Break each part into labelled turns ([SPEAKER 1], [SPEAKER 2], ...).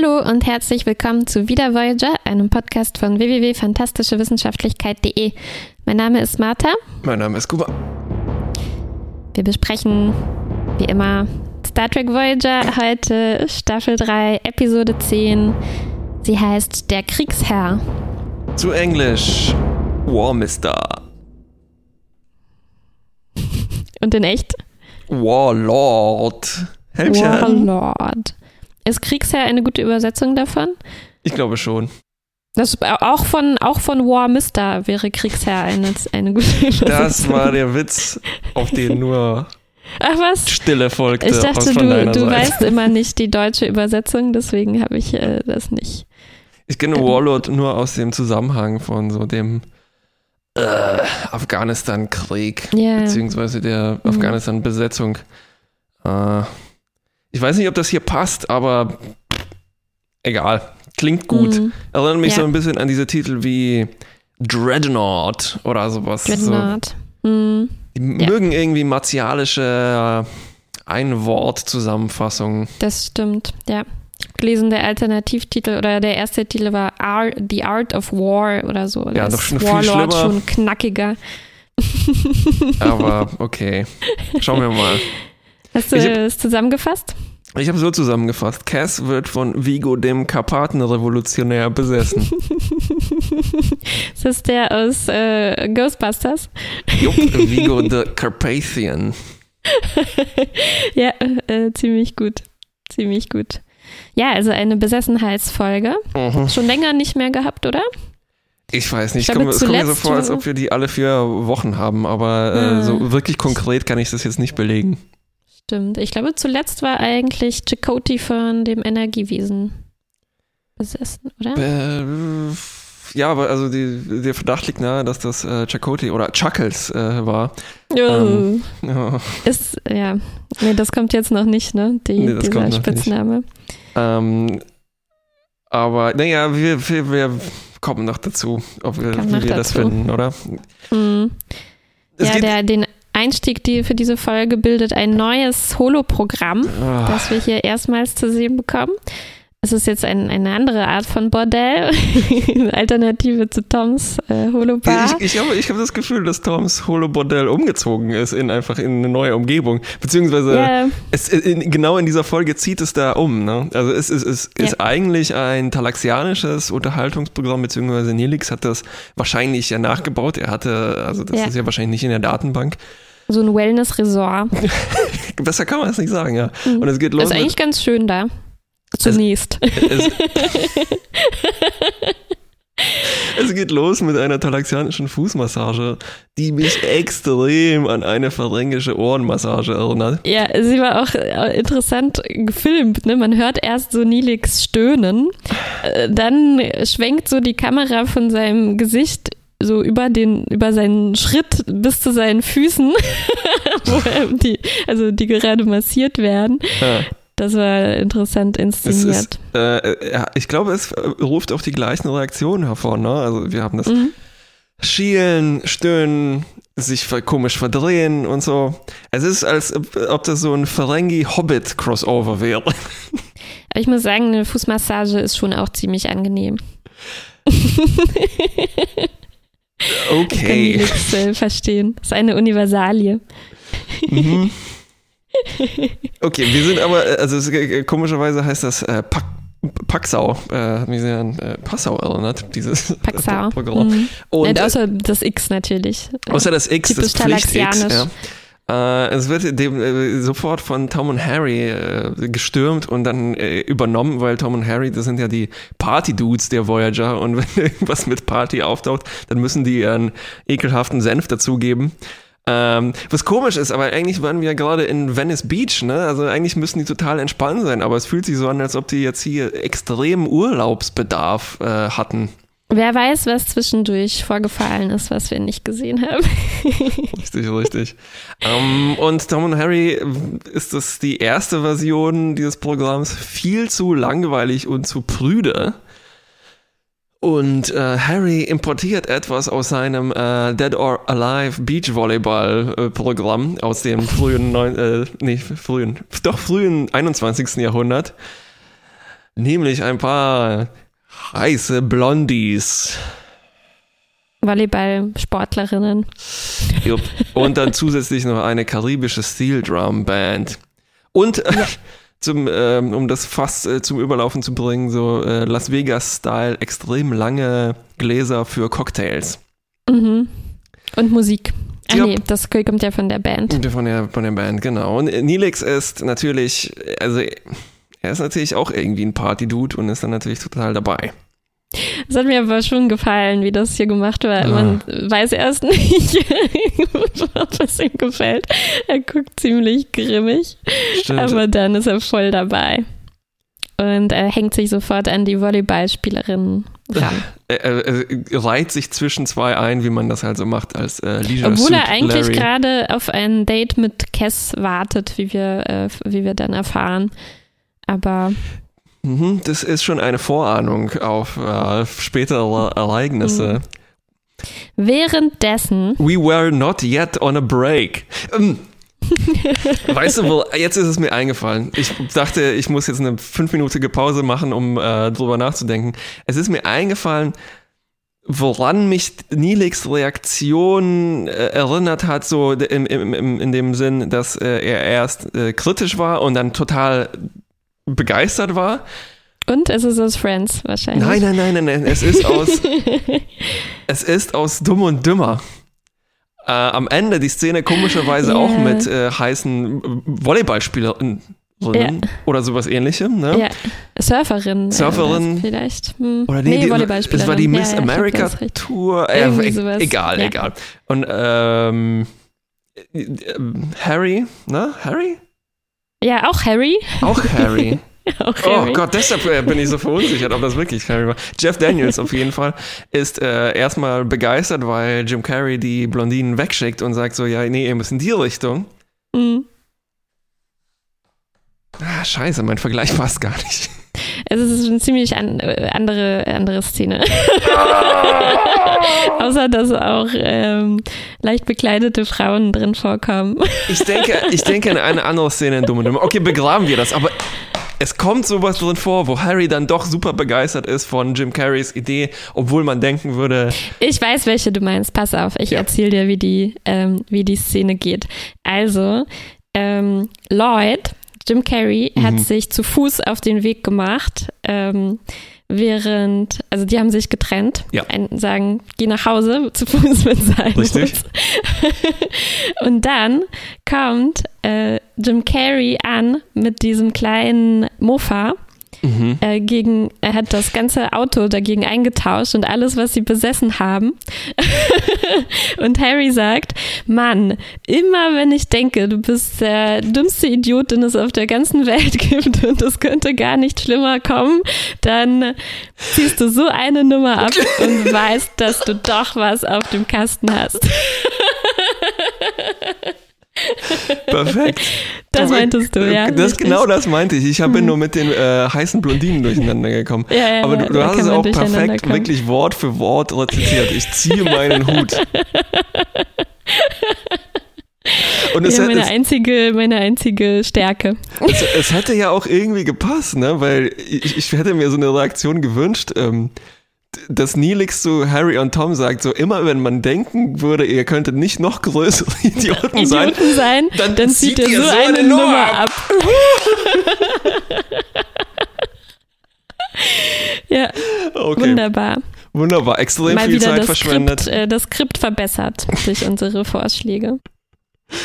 [SPEAKER 1] Hallo und herzlich willkommen zu Wieder Voyager, einem Podcast von www.fantastischewissenschaftlichkeit.de. Mein Name ist Martha.
[SPEAKER 2] Mein Name ist Kuba.
[SPEAKER 1] Wir besprechen wie immer Star Trek Voyager, heute Staffel 3, Episode 10. Sie heißt Der Kriegsherr.
[SPEAKER 2] Zu Englisch War Mister.
[SPEAKER 1] Und in echt?
[SPEAKER 2] Warlord.
[SPEAKER 1] Helmchen. Warlord. Ist Kriegsherr eine gute Übersetzung davon?
[SPEAKER 2] Ich glaube schon.
[SPEAKER 1] Das, auch, von, auch von War Mister wäre Kriegsherr eine, eine gute Übersetzung.
[SPEAKER 2] Das war der Witz, auf den nur
[SPEAKER 1] Ach was?
[SPEAKER 2] Stille folgte.
[SPEAKER 1] Ich dachte, du, du weißt immer nicht die deutsche Übersetzung, deswegen habe ich äh, das nicht.
[SPEAKER 2] Ich kenne ähm. Warlord nur aus dem Zusammenhang von so dem äh, Afghanistan-Krieg, yeah. beziehungsweise der mhm. Afghanistan-Besetzung. Äh, ich weiß nicht, ob das hier passt, aber egal. Klingt gut. Mhm. Erinnert mich ja. so ein bisschen an diese Titel wie Dreadnought oder sowas.
[SPEAKER 1] Dreadnought.
[SPEAKER 2] So. Mhm. Die ja. mögen irgendwie martialische Ein-Wort-Zusammenfassungen.
[SPEAKER 1] Das stimmt, ja. Ich habe gelesen, der Alternativtitel oder der erste Titel war Art, The Art of War oder so.
[SPEAKER 2] Ja, doch schon
[SPEAKER 1] Warlord
[SPEAKER 2] viel schlimmer.
[SPEAKER 1] schon knackiger.
[SPEAKER 2] Aber okay, schauen wir mal.
[SPEAKER 1] Hast du es zusammengefasst?
[SPEAKER 2] Ich habe so zusammengefasst. Cass wird von Vigo, dem Karpatenrevolutionär, besessen.
[SPEAKER 1] ist das der aus äh, Ghostbusters?
[SPEAKER 2] Jupp, Vigo the Carpathian.
[SPEAKER 1] ja, äh, ziemlich gut. Ziemlich gut. Ja, also eine Besessenheitsfolge. Mhm. Schon länger nicht mehr gehabt, oder?
[SPEAKER 2] Ich weiß nicht, ich glaube, es kommt mir so vor, als ob wir die alle vier Wochen haben, aber äh, ah. so wirklich konkret kann ich das jetzt nicht belegen.
[SPEAKER 1] Stimmt. Ich glaube, zuletzt war eigentlich Chakoti von dem Energiewesen besessen, oder?
[SPEAKER 2] Äh, ja, aber also die, der Verdacht liegt nahe, dass das äh, Chakoti oder Chuckles äh, war.
[SPEAKER 1] Ähm, ja. Ist, ja. Nee, das kommt jetzt noch nicht, ne? Die, nee, dieser Spitzname.
[SPEAKER 2] Ähm, aber naja, wir, wir, wir, kommen noch dazu, ob wir, wie wir das finden, oder?
[SPEAKER 1] Mhm. Ja, der, den Einstieg die für diese Folge bildet ein neues Holoprogramm, oh. das wir hier erstmals zu sehen bekommen. Es ist jetzt ein, eine andere Art von Bordell, Alternative zu Toms äh, Holobar.
[SPEAKER 2] Ich, ich habe ich hab das Gefühl, dass Toms Holobordell umgezogen ist in einfach in eine neue Umgebung. Beziehungsweise yeah. es, in, genau in dieser Folge zieht es da um. Ne? Also es, es, es yeah. ist eigentlich ein talaxianisches Unterhaltungsprogramm, beziehungsweise Nelix hat das wahrscheinlich ja nachgebaut. Er hatte, also das yeah. ist ja wahrscheinlich nicht in der Datenbank.
[SPEAKER 1] So ein Wellness-Resort.
[SPEAKER 2] Besser kann man es nicht sagen, ja. Mhm. Und es geht los.
[SPEAKER 1] Ist eigentlich ganz schön da. Zunächst.
[SPEAKER 2] Es, es, geht los mit einer talaxianischen Fußmassage, die mich extrem an eine pharyngische Ohrenmassage erinnert.
[SPEAKER 1] Ja, sie war auch äh, interessant gefilmt. Ne? Man hört erst so Nilix stöhnen, äh, dann schwenkt so die Kamera von seinem Gesicht so über den, über seinen Schritt bis zu seinen Füßen, wo die, also die gerade massiert werden. Ja. Das war interessant inszeniert.
[SPEAKER 2] Ist, äh, ich glaube, es ruft auch die gleichen Reaktionen hervor. Ne? Also wir haben das mhm. Schielen, Stöhnen, sich komisch verdrehen und so. Es ist, als ob das so ein Ferengi-Hobbit-Crossover wäre. Aber
[SPEAKER 1] ich muss sagen, eine Fußmassage ist schon auch ziemlich angenehm.
[SPEAKER 2] Okay.
[SPEAKER 1] Ich kann nichts äh, verstehen. Das ist eine Universalie. Mhm.
[SPEAKER 2] Okay, wir sind aber, äh, also äh, komischerweise heißt das äh, Pack, Paxau, äh, hat mich sehr an äh, Passau erinnert, dieses
[SPEAKER 1] Paxau. Programm. Mhm. Und, Und außer das X natürlich.
[SPEAKER 2] Außer das X, das Pflicht-X. Ja. Äh, es wird dem, äh, sofort von Tom und Harry äh, gestürmt und dann äh, übernommen, weil Tom und Harry, das sind ja die Party-Dudes der Voyager und wenn irgendwas mit Party auftaucht, dann müssen die ihren ekelhaften Senf dazugeben. Ähm, was komisch ist, aber eigentlich waren wir ja gerade in Venice Beach, ne? Also eigentlich müssen die total entspannt sein, aber es fühlt sich so an, als ob die jetzt hier extremen Urlaubsbedarf äh, hatten.
[SPEAKER 1] Wer weiß, was zwischendurch vorgefallen ist, was wir nicht gesehen haben.
[SPEAKER 2] richtig, richtig. Um, ähm, und Tom und Harry ist das die erste Version dieses Programms viel zu langweilig und zu prüde. Und äh, Harry importiert etwas aus seinem äh, Dead or Alive Beachvolleyball-Programm äh, aus dem frühen, neun, äh, nee, frühen, doch frühen 21. Jahrhundert Nämlich ein paar heiße Blondies.
[SPEAKER 1] Volleyball-Sportlerinnen.
[SPEAKER 2] Und dann zusätzlich noch eine karibische Steel Drum Band. Und äh, ja. zum, ähm, um das fast äh, zum Überlaufen zu bringen, so äh, Las Vegas-Style, extrem lange Gläser für Cocktails.
[SPEAKER 1] Mhm. Und Musik. Ah, ja. nee, das kommt ja von der Band.
[SPEAKER 2] Von der, von der Band, genau. Und Nilix ist natürlich, also er ist natürlich auch irgendwie ein Party-Dude und ist dann natürlich total dabei.
[SPEAKER 1] Es hat mir aber schon gefallen, wie das hier gemacht war. Ah. Man weiß erst nicht, ob es ihm gefällt. Er guckt ziemlich grimmig, Stimmt. aber dann ist er voll dabei. Und er hängt sich sofort an die Volleyballspielerin ran.
[SPEAKER 2] Er, er, er, reiht sich zwischen zwei ein, wie man das halt so macht als äh, Leisure
[SPEAKER 1] Obwohl er eigentlich gerade auf ein Date mit Cass wartet, wie wir, äh, wie wir dann erfahren. Aber
[SPEAKER 2] Mhm, das ist schon eine Vorahnung auf äh, spätere Ereignisse. Mhm.
[SPEAKER 1] Währenddessen.
[SPEAKER 2] We were not yet on a break. Ähm, weißt du, wo, jetzt ist es mir eingefallen. Ich dachte, ich muss jetzt eine fünfminütige Pause machen, um äh, drüber nachzudenken. Es ist mir eingefallen, woran mich Nilix Reaktion äh, erinnert hat, so im, im, im, in dem Sinn, dass äh, er erst äh, kritisch war und dann total begeistert war.
[SPEAKER 1] Und es ist aus Friends wahrscheinlich.
[SPEAKER 2] Nein, nein, nein, nein, nein. Es ist aus, es ist aus Dumm und Dümmer. Äh, am Ende die Szene komischerweise yeah. auch mit äh, heißen Volleyballspielerinnen ja. oder sowas ähnlichem. Ne? Ja,
[SPEAKER 1] Surferin.
[SPEAKER 2] Surferin.
[SPEAKER 1] Äh, vielleicht. Hm.
[SPEAKER 2] Oder nee, nee Volleyballspielerin. Es war die Miss ja, America Tour. Äh, egal, egal. Und ähm, äh, Harry, ne? Harry?
[SPEAKER 1] Ja, auch Harry.
[SPEAKER 2] Auch Harry. auch oh Harry. Oh Gott, deshalb äh, bin ich so verunsichert, ob das wirklich Harry war. Jeff Daniels auf jeden Fall ist äh, erstmal begeistert, weil Jim Carrey die Blondinen wegschickt und sagt so, ja, nee, ihr müsst in die Richtung. Mhm. Ah, scheiße, mein Vergleich passt gar nicht.
[SPEAKER 1] Es ist eine ziemlich an, äh, andere, andere Szene. Außer, dass auch ähm, leicht bekleidete Frauen drin vorkommen.
[SPEAKER 2] ich, denke, ich denke an eine andere Szene in Dumm und Dummer. Okay, begraben wir das, aber es kommt sowas drin vor, wo Harry dann doch super begeistert ist von Jim Carreys Idee, obwohl man denken würde.
[SPEAKER 1] Ich weiß, welche du meinst. Pass auf, ich ja. erzähle dir, wie die, ähm, wie die Szene geht. Also, ähm, Lloyd Jim Carrey mhm. hat sich zu Fuß auf den Weg gemacht, ähm, während, also die haben sich getrennt, ja. ein, sagen, geh nach Hause zu Fuß mit seinem Richtig. Und dann kommt äh, Jim Carrey an mit diesem kleinen Mofa Mhm. Äh, gegen, er hat das ganze Auto dagegen eingetauscht und alles, was sie besessen haben. und Harry sagt, Mann, immer wenn ich denke, du bist der dümmste Idiot, den es auf der ganzen Welt gibt und es könnte gar nicht schlimmer kommen, dann ziehst du so eine Nummer ab und weißt, dass du doch was auf dem Kasten hast.
[SPEAKER 2] Perfekt.
[SPEAKER 1] Das meintest du, ja.
[SPEAKER 2] Das, genau das meinte ich. Ich bin hm. nur mit den äh, heißen Blondinen durcheinander gekommen. Ja, ja, Aber du, du hast es auch perfekt, kommen. wirklich Wort für Wort rezitiert. Ich ziehe meinen Hut.
[SPEAKER 1] Und es ja, meine, es, einzige, meine einzige Stärke.
[SPEAKER 2] Es, es, hätte ja auch irgendwie gepasst, ne? weil ich, ich hätte mir so eine Reaktion gewünscht. Ähm, dass Neelix zu Harry und Tom sagt, so immer wenn man denken würde, ihr könntet nicht noch größere Idioten, Idioten sein,
[SPEAKER 1] sein, dann, dann zieht ihr so, so eine, eine, Nummer ab. ab. ja, okay. wunderbar.
[SPEAKER 2] Wunderbar, extrem Mal viel Zeit
[SPEAKER 1] das
[SPEAKER 2] verschwendet.
[SPEAKER 1] Skript, äh, das Skript verbessert durch unsere Vorschläge.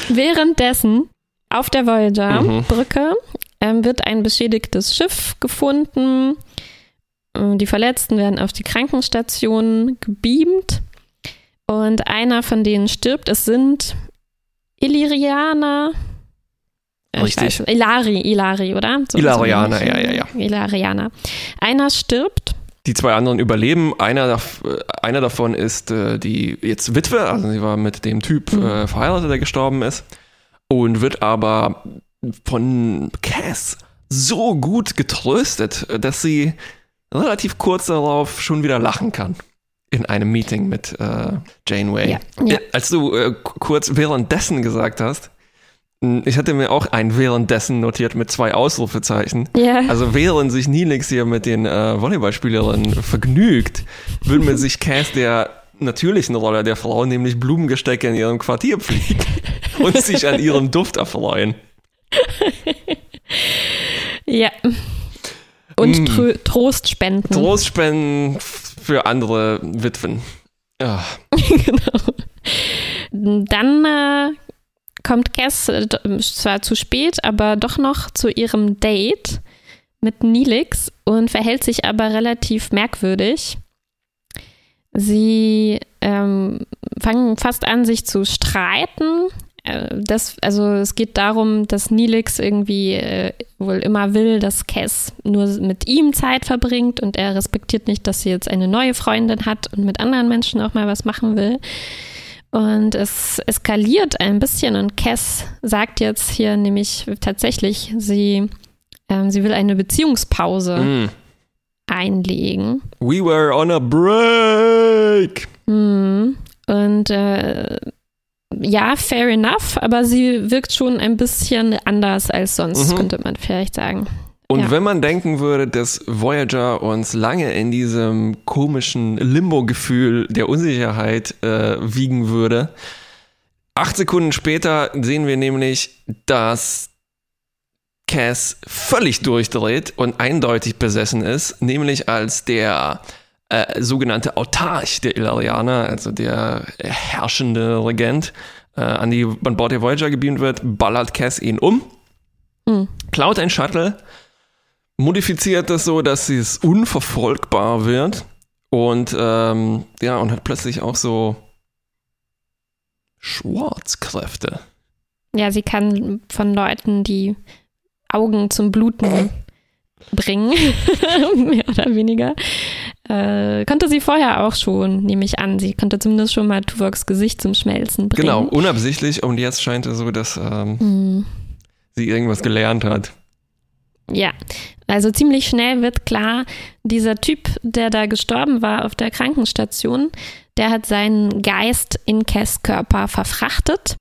[SPEAKER 1] Währenddessen auf der Voyager-Brücke mhm. ähm, wird ein beschädigtes Schiff gefunden die Verletzten werden auf die Krankenstation gebeamt und einer von denen stirbt. Es sind Illyrianer.
[SPEAKER 2] Richtig.
[SPEAKER 1] Weiß, Ilari, Ilari, oder?
[SPEAKER 2] So Ilarianer, so ja, ja, ja.
[SPEAKER 1] Ilarianer. Einer stirbt.
[SPEAKER 2] Die zwei anderen überleben. Einer, einer davon ist äh, die jetzt Witwe, also sie war mit dem Typ mhm. äh, verheiratet, der gestorben ist. Und wird aber von Cass so gut getröstet, dass sie relativ kurz darauf schon wieder lachen kann. In einem Meeting mit äh, Janeway. Ja, ja. Als du äh, kurz währenddessen gesagt hast, Ich hatte mir auch ein währenddessen notiert mit zwei Ausrufezeichen.
[SPEAKER 1] Ja.
[SPEAKER 2] Also während sich Nilix hier mit den äh, Volleyballspielerinnen vergnügt, würde man sich Cass der natürlichen Rolle der Frau, nämlich Blumengestecke in ihrem Quartier pflegen und sich an ihrem Duft erfreuen.
[SPEAKER 1] ja. Und mm. Trost spenden.
[SPEAKER 2] Trost spenden für andere Witwen. Ja.
[SPEAKER 1] genau. Dann äh, kommt Cass äh, zwar zu spät, aber doch noch zu ihrem Date mit Nilix und verhält sich aber relativ merkwürdig. Sie ähm, fangen fast an, sich zu streiten. Äh, das, also es geht darum, dass Nilix irgendwie äh, wohl immer will, dass Cass nur mit ihm Zeit verbringt und er respektiert nicht, dass sie jetzt eine neue Freundin hat und mit anderen Menschen auch mal was machen will. Und es eskaliert ein bisschen und Cass sagt jetzt hier nämlich tatsächlich, sie, äh, sie will eine Beziehungspause. Mm einlegen.
[SPEAKER 2] We were on a break.
[SPEAKER 1] Mhm. Und äh, ja, fair enough, aber sie wirkt schon ein bisschen anders als sonst, mhm. könnte man vielleicht sagen.
[SPEAKER 2] Und ja. wenn man denken würde, dass Voyager uns lange in diesem komischen Limbo-Gefühl der Unsicherheit äh, wiegen würde, acht Sekunden später sehen wir nämlich, dass Cass völlig durchdreht und eindeutig besessen ist, nämlich als der äh, sogenannte Autarch der Ilarianer, also der herrschende Regent, äh, an, die, an Bord der Voyager gebeamt wird, ballert Cass ihn um, mhm. klaut ein Shuttle, modifiziert das so, dass es unverfolgbar wird und ähm, ja, und hat plötzlich auch so Schwarzkräfte.
[SPEAKER 1] Ja, sie kann von Leuten, die Augen zum Bluten bringen, mehr oder weniger. Äh, konnte sie vorher auch schon, nehme ich an. Sie konnte zumindest schon mal Tuvoks Gesicht zum Schmelzen bringen.
[SPEAKER 2] Genau, unabsichtlich. Und jetzt scheint es so, dass ähm, mhm. sie irgendwas gelernt hat.
[SPEAKER 1] Ja, also ziemlich schnell wird klar, dieser Typ, der da gestorben war auf der Krankenstation, der hat seinen Geist in Cass Körper verfrachtet.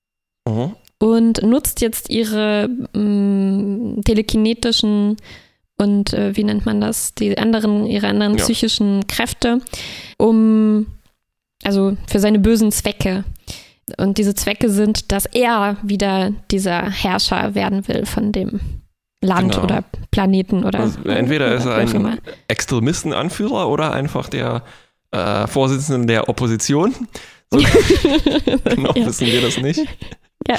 [SPEAKER 1] Mhm und nutzt jetzt ihre mh, mm, telekinetischen und äh, wie nennt man das, die anderen, ihre anderen ja. psychischen Kräfte, um also für seine bösen Zwecke. Und diese Zwecke sind, dass er wieder dieser Herrscher werden will von dem Land genau. oder Planeten oder.
[SPEAKER 2] Also entweder oder ist er ein Extremistenanführer oder einfach der äh, Vorsitzende der Opposition. So, genau ja. wissen wir das nicht. Ja.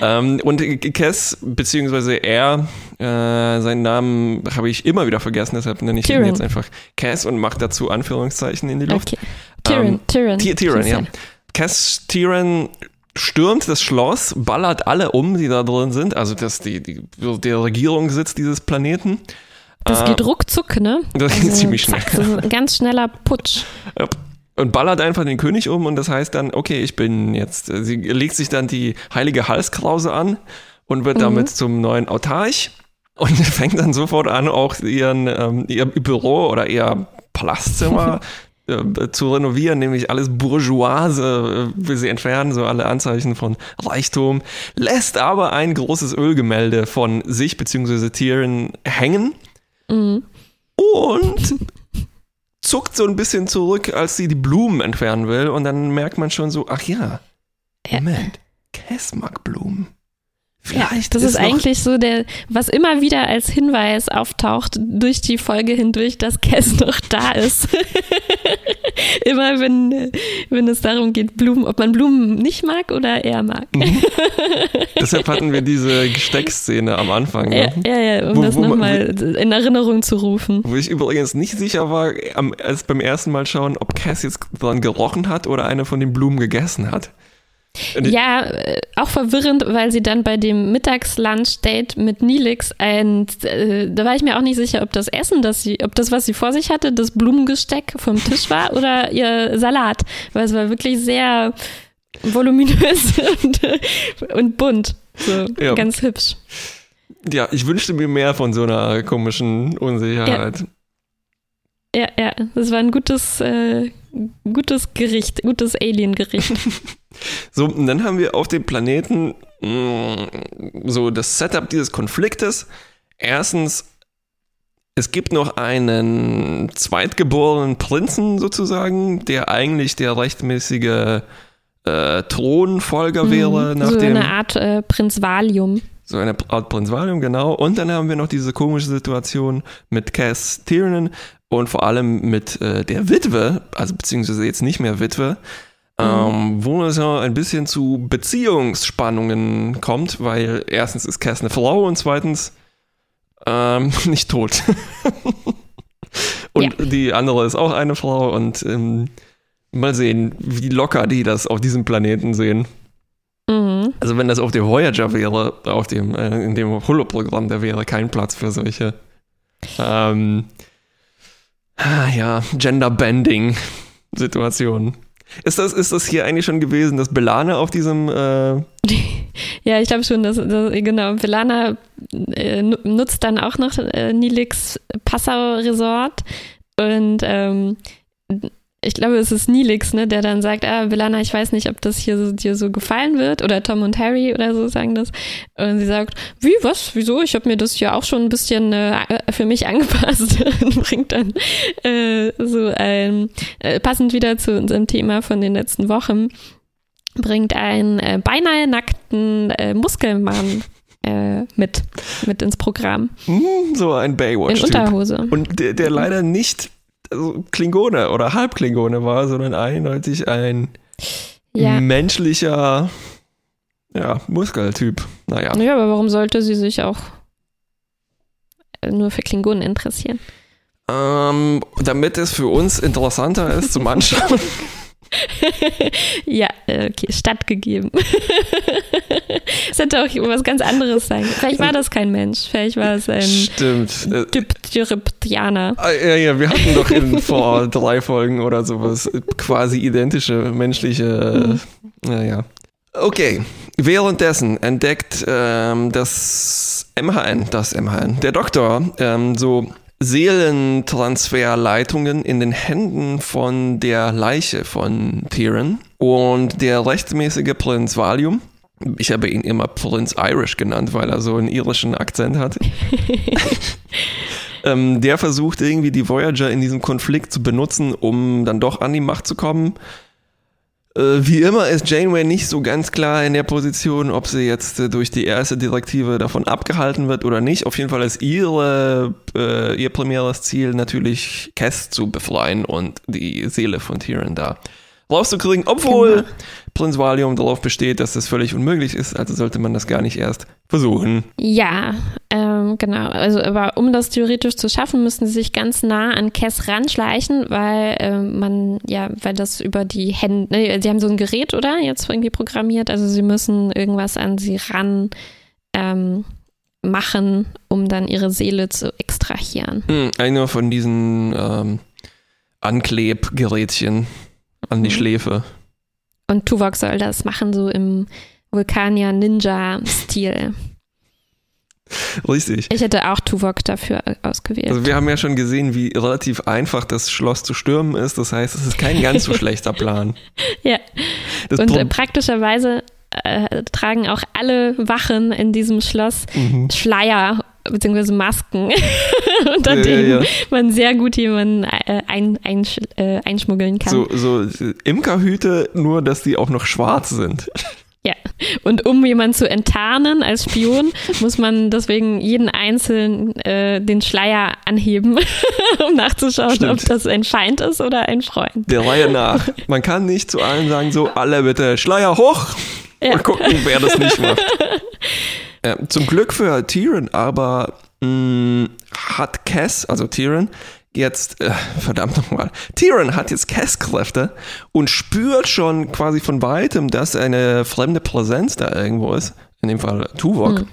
[SPEAKER 2] Ähm, und Kess, beziehungsweise er, äh, seinen Namen habe ich immer wieder vergessen, deshalb nenne ich Tyrion. ihn jetzt einfach Cass und mache dazu Anführungszeichen in die Luft. Okay.
[SPEAKER 1] Tyrion, ähm, Tyrion.
[SPEAKER 2] Tyrion, ja. Cass Tyrion stürmt das Schloss, ballert alle um, die da drin sind, also das die, die der Regierungssitz dieses Planeten.
[SPEAKER 1] Das äh, geht ruckzuck, ne?
[SPEAKER 2] Das also, geht ziemlich schnell.
[SPEAKER 1] Das ist ein ganz schneller Putsch.
[SPEAKER 2] Und ballert einfach den König um und das heißt dann, okay, ich bin jetzt, äh, sie legt sich dann die heilige Halskrause an und wird mhm. damit zum neuen Autarch und fängt dann sofort an, auch ihren, ähm, ihr Büro oder ihr Palastzimmer äh, zu renovieren, nämlich alles Bourgeoise äh, will sie entfernen, so alle Anzeichen von Reichtum, lässt aber ein großes Ölgemälde von sich bzw. Tieren hängen mhm. und zuckt so ein bisschen zurück, als sie die Blumen entfernen will. Und dann merkt man schon so, ach ja, Moment, Cass mag Blumen.
[SPEAKER 1] Vielleicht ja, das ist, ist eigentlich so der, was immer wieder als Hinweis auftaucht durch die Folge hindurch, dass Cass noch da ist. immer wenn, wenn es darum geht, Blumen, ob man Blumen nicht mag oder er mag. Mhm.
[SPEAKER 2] Deshalb hatten wir diese Gesteckszene am Anfang.
[SPEAKER 1] Ne? Ja, ja, ja, um wo, das nochmal in Erinnerung zu rufen.
[SPEAKER 2] Wo ich übrigens nicht sicher war, als beim ersten Mal schauen, ob Cass jetzt dran gerochen hat oder eine von den Blumen gegessen hat.
[SPEAKER 1] Ja, äh, auch verwirrend, weil sie dann bei dem Mittagslunch-Date mit Nilix ein, äh, da war ich mir auch nicht sicher, ob das Essen, das sie, ob das, was sie vor sich hatte, das Blumengesteck vom Tisch war oder ihr Salat, weil es war wirklich sehr voluminös und, und bunt, so ja. ganz hübsch.
[SPEAKER 2] Ja, ich wünschte mir mehr von so einer komischen Unsicherheit.
[SPEAKER 1] Ja, ja, ja. das war ein gutes, äh, gutes Gericht, gutes Alien-Gericht.
[SPEAKER 2] So, und dann haben wir auf dem Planeten mh, mm, so das Setup dieses Konfliktes. Erstens, es gibt noch einen zweitgeborenen Prinzen sozusagen, der eigentlich der rechtmäßige äh, Thronfolger mhm, wäre.
[SPEAKER 1] Nach so dem, eine Art äh, Prinz Valium.
[SPEAKER 2] So eine Art Prinz Valium, genau. Und dann haben wir noch diese komische Situation mit Cass Tiernan und vor allem mit äh, der Witwe, also beziehungsweise jetzt nicht mehr Witwe, mhm. ähm, wo es ja ein bisschen zu Beziehungsspannungen kommt, weil erstens ist Cass eine Frau und zweitens ähm, nicht tot. und ja. die andere ist auch eine Frau und ähm, mal sehen, wie locker die das auf diesem Planeten sehen. Mhm. Also wenn das auf dem Voyager wäre, auf dem, äh, in dem Holoprogramm, da wäre kein Platz für solche ähm, ah, ja, Gender-Bending-Situationen. Ist das, ist das hier eigentlich schon gewesen, dass Belana auf diesem äh
[SPEAKER 1] Ja, ich glaube schon, dass, dass genau, Belana äh, nutzt dann auch noch äh, Nilix Passau Resort und ähm, ich glaube, es ist Nilix, ne, der dann sagt, ah, Belana, ich weiß nicht, ob das hier so, dir so gefallen wird. Oder Tom und Harry oder so sagen das. Und sie sagt, wie, was, wieso? Ich habe mir das hier auch schon ein bisschen äh, für mich angepasst. und bringt dann äh, so ein, äh, passend wieder zu unserem Thema von den letzten Wochen, bringt einen äh, beinahe nackten äh, Muskelmann äh, mit, mit ins Programm.
[SPEAKER 2] Hm, so ein Baywatch.
[SPEAKER 1] In Unterhose.
[SPEAKER 2] Und der, der leider nicht Klingone oder Halbklingone war, sondern eindeutig ein ja. menschlicher ja, Muskeltyp. Naja.
[SPEAKER 1] Ja, aber warum sollte sie sich auch nur für Klingonen interessieren?
[SPEAKER 2] Ähm, damit es für uns interessanter ist zum Anschauen.
[SPEAKER 1] ja, äh, okay, stattgegeben. Es hätte auch was ganz anderes sein Vielleicht war das kein Mensch, vielleicht war es ein
[SPEAKER 2] Stimmt.
[SPEAKER 1] Diptyripianer.
[SPEAKER 2] Ah, ja, ja, wir hatten doch in, vor drei Folgen oder sowas quasi identische menschliche, mhm. naja. Okay, währenddessen entdeckt ähm, das MHN, das MHN, der Doktor, ähm, so Seelentransferleitungen in den Händen von der Leiche von Tyrion und der rechtmäßige Prinz Valium. Ich habe ihn immer Prinz Irish genannt, weil er so einen irischen Akzent hat. ähm, der versucht irgendwie die Voyager in diesem Konflikt zu benutzen, um dann doch an die Macht zu kommen. Äh, wie immer ist Janeway nicht so ganz klar in der Position, ob sie jetzt äh, durch die erste Direktive davon abgehalten wird oder nicht. Auf jeden Fall ist ihre, äh, ihr primäres Ziel natürlich Cass zu befreien und die Seele von Tyrion da rauszukriegen, obwohl genau. Prinz Valium darauf besteht, dass das völlig unmöglich ist, also sollte man das gar nicht erst versuchen.
[SPEAKER 1] Ja, ähm, genau. Also, aber um das theoretisch zu schaffen, müssen sie sich ganz nah an Cass ranschleichen, weil äh, man, ja, weil das über die Hände, ne, sie haben so ein Gerät, oder? Jetzt irgendwie programmiert, also sie müssen irgendwas an sie ran ähm, machen, um dann ihre Seele zu extrahieren.
[SPEAKER 2] Hm, einer von diesen ähm, Anklebgerätchen an die mhm. Schläfe.
[SPEAKER 1] Und Tuvok soll das machen, so im Vulkanier-Ninja-Stil.
[SPEAKER 2] Richtig.
[SPEAKER 1] Ich hätte auch Tuvok dafür ausgewählt.
[SPEAKER 2] Also wir haben ja schon gesehen, wie relativ einfach das Schloss zu stürmen ist. Das heißt, es ist kein ganz so schlechter Plan.
[SPEAKER 1] ja. Das Und äh, praktischerweise äh, tragen auch alle Wachen in diesem Schloss mhm. Schleier bzw. Masken, unter ja, denen ja, ja. man sehr gut jemanden äh, ein, ein, äh, einschmuggeln kann.
[SPEAKER 2] So, so Imkerhüte, nur dass die auch noch schwarz sind.
[SPEAKER 1] Ja, und um jemanden zu enttarnen als Spion, muss man deswegen jeden einzelnen äh, den Schleier anheben, um nachzuschauen, Stimmt. ob das ein Feind ist oder ein Freund.
[SPEAKER 2] Der Reihe nach. Man kann nicht zu allen sagen, so, alle bitte Schleier hoch ja. und gucken, wer das nicht macht. Ja, zum Glück für Tyrion aber mh, mm, hat Cass, also Tyrion, jetzt, äh, verdammt nochmal, Tyrion hat jetzt Cass-Kräfte und spürt schon quasi von weitem, dass eine fremde Präsenz da irgendwo ist. In dem Fall Tuvok. Mhm.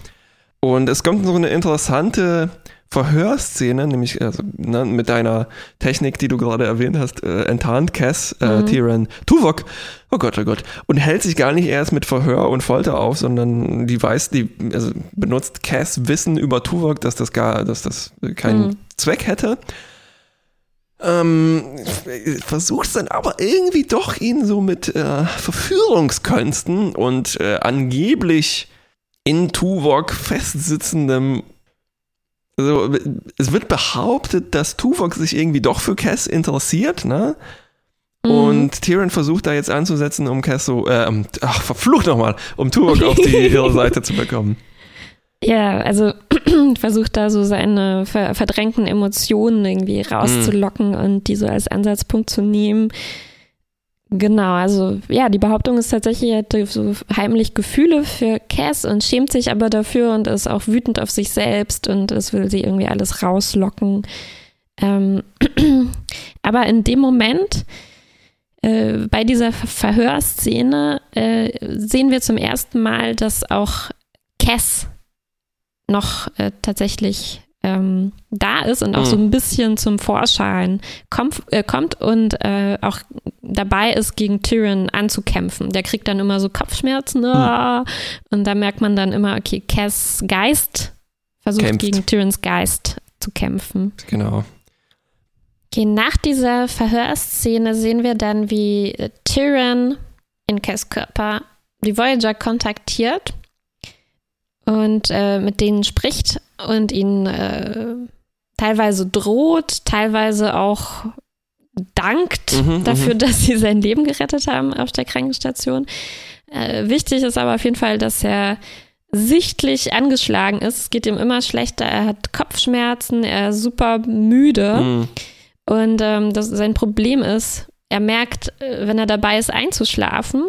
[SPEAKER 2] Und es kommt so eine interessante Verhörszene, nämlich also, ne, mit deiner Technik, die du gerade erwähnt hast, äh, enttarnt Cass, äh, mhm. Tyrion, Tuvok, oh Gott, oh Gott, und hält sich gar nicht erst mit Verhör und Folter auf, sondern die weiß, die also benutzt Cass Wissen über Tuvok, dass das gar, dass das keinen mhm. Zweck hätte. Ähm, versucht dann aber irgendwie doch ihn so mit äh, Verführungskünsten und äh, angeblich in Tuvok festsitzendem also, es wird behauptet, dass Tuvok sich irgendwie doch für Cass interessiert, ne? Mhm. Und Tyrion versucht da jetzt anzusetzen, um Cass so, äh, ach, verflucht nochmal, um Tuvok auf die, ihre Seite zu bekommen.
[SPEAKER 1] Ja, also versucht da so seine ver verdrängten Emotionen irgendwie rauszulocken mm. und die so als Ansatzpunkt zu nehmen. Genau, also ja, die Behauptung ist tatsächlich, er hat so heimlich Gefühle für Cass und schämt sich aber dafür und ist auch wütend auf sich selbst und es will sie irgendwie alles rauslocken. Ähm, aber in dem Moment, äh, bei dieser Verhörszene, äh, sehen wir zum ersten Mal, dass auch Cass noch äh, tatsächlich ähm, da ist und auch mhm. so ein bisschen zum Vorschein kommt, äh, kommt und äh, auch dabei ist, gegen Tyrion anzukämpfen. Der kriegt dann immer so Kopfschmerzen mhm. und da merkt man dann immer, okay, Cass Geist versucht Kämpft. gegen Tyrions Geist zu kämpfen.
[SPEAKER 2] Genau.
[SPEAKER 1] Okay, nach dieser Verhörszene sehen wir dann, wie Tyrion in Cass Körper die Voyager kontaktiert und äh, mit denen spricht und ihnen äh, teilweise droht, teilweise auch dankt mhm, mhm. dafür, dass sie sein Leben gerettet haben auf der Krankenstation. Äh, wichtig ist aber auf jeden Fall, dass er sichtlich angeschlagen ist. Es geht ihm immer schlechter. Er hat Kopfschmerzen, er ist super müde. Mhm. Und ähm, das, sein Problem ist, er merkt, äh, wenn er dabei ist, einzuschlafen,